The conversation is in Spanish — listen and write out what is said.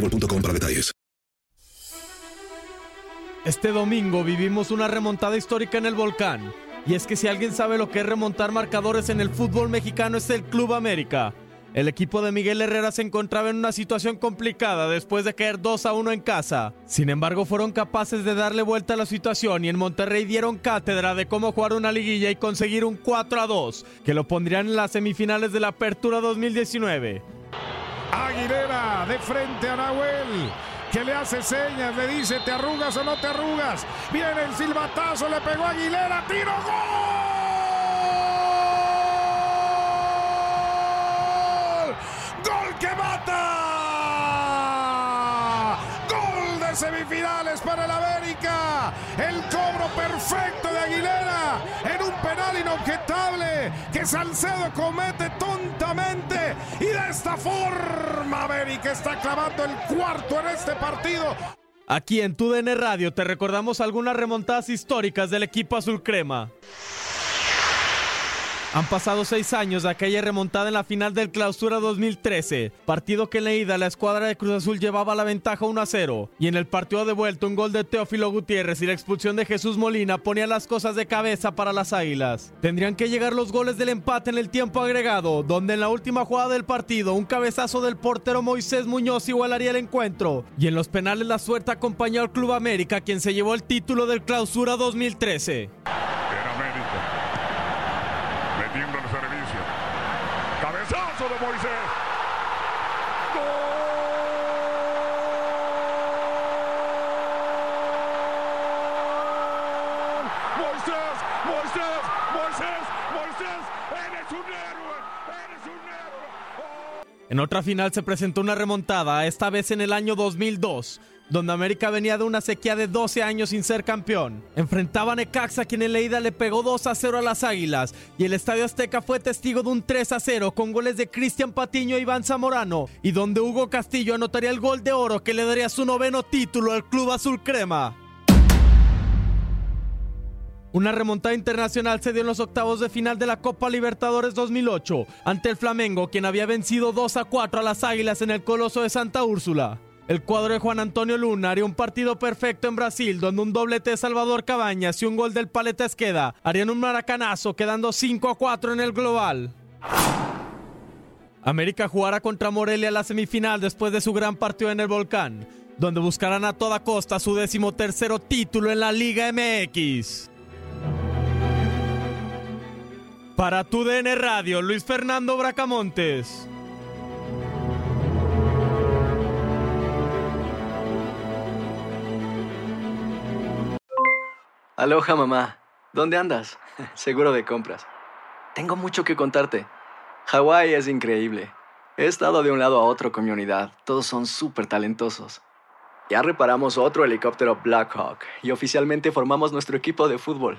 para detalles. Este domingo vivimos una remontada histórica en el volcán. Y es que si alguien sabe lo que es remontar marcadores en el fútbol mexicano es el Club América. El equipo de Miguel Herrera se encontraba en una situación complicada después de caer 2 a 1 en casa. Sin embargo, fueron capaces de darle vuelta a la situación y en Monterrey dieron cátedra de cómo jugar una liguilla y conseguir un 4 a 2, que lo pondrían en las semifinales de la Apertura 2019. Aguilera de frente a Nahuel. Que le hace señas, le dice, ¿te arrugas o no te arrugas? Viene el silbatazo, le pegó Aguilera, tiro, gol. Gol que mata. Semifinales para el América. El cobro perfecto de Aguilera en un penal inobjetable que Salcedo comete tontamente y de esta forma América está clavando el cuarto en este partido. Aquí en TUDN Radio te recordamos algunas remontadas históricas del equipo azul crema. Han pasado seis años de aquella remontada en la final del Clausura 2013, partido que en la ida la escuadra de Cruz Azul llevaba la ventaja 1 a 0, y en el partido de vuelta un gol de Teófilo Gutiérrez y la expulsión de Jesús Molina ponían las cosas de cabeza para las Águilas. Tendrían que llegar los goles del empate en el tiempo agregado, donde en la última jugada del partido un cabezazo del portero Moisés Muñoz igualaría el encuentro, y en los penales la suerte acompañó al Club América, quien se llevó el título del Clausura 2013. En América. Metiendo el servicio. Cabezazo de Moisés. ¡Gol! Moisés, Moisés, Moisés, Moisés. Eres un héroe. Eres un héroe. En otra final se presentó una remontada, esta vez en el año 2002, donde América venía de una sequía de 12 años sin ser campeón. Enfrentaba a Necaxa, quien en la ida le pegó 2 a 0 a las Águilas, y el Estadio Azteca fue testigo de un 3 a 0 con goles de Cristian Patiño e Iván Zamorano, y donde Hugo Castillo anotaría el gol de oro que le daría su noveno título al Club Azul Crema. Una remontada internacional se dio en los octavos de final de la Copa Libertadores 2008 ante el Flamengo, quien había vencido 2 a 4 a las Águilas en el Coloso de Santa Úrsula. El cuadro de Juan Antonio Luna haría un partido perfecto en Brasil, donde un doblete de Salvador Cabañas y un gol del Paleta Esqueda harían un maracanazo, quedando 5 a 4 en el global. América jugará contra Morelia la semifinal después de su gran partido en el Volcán, donde buscarán a toda costa su decimotercero título en la Liga MX. Para tu DN Radio, Luis Fernando Bracamontes. Aloha mamá, ¿dónde andas? Seguro de compras. Tengo mucho que contarte. Hawái es increíble. He estado de un lado a otro con mi unidad. Todos son súper talentosos. Ya reparamos otro helicóptero Blackhawk y oficialmente formamos nuestro equipo de fútbol.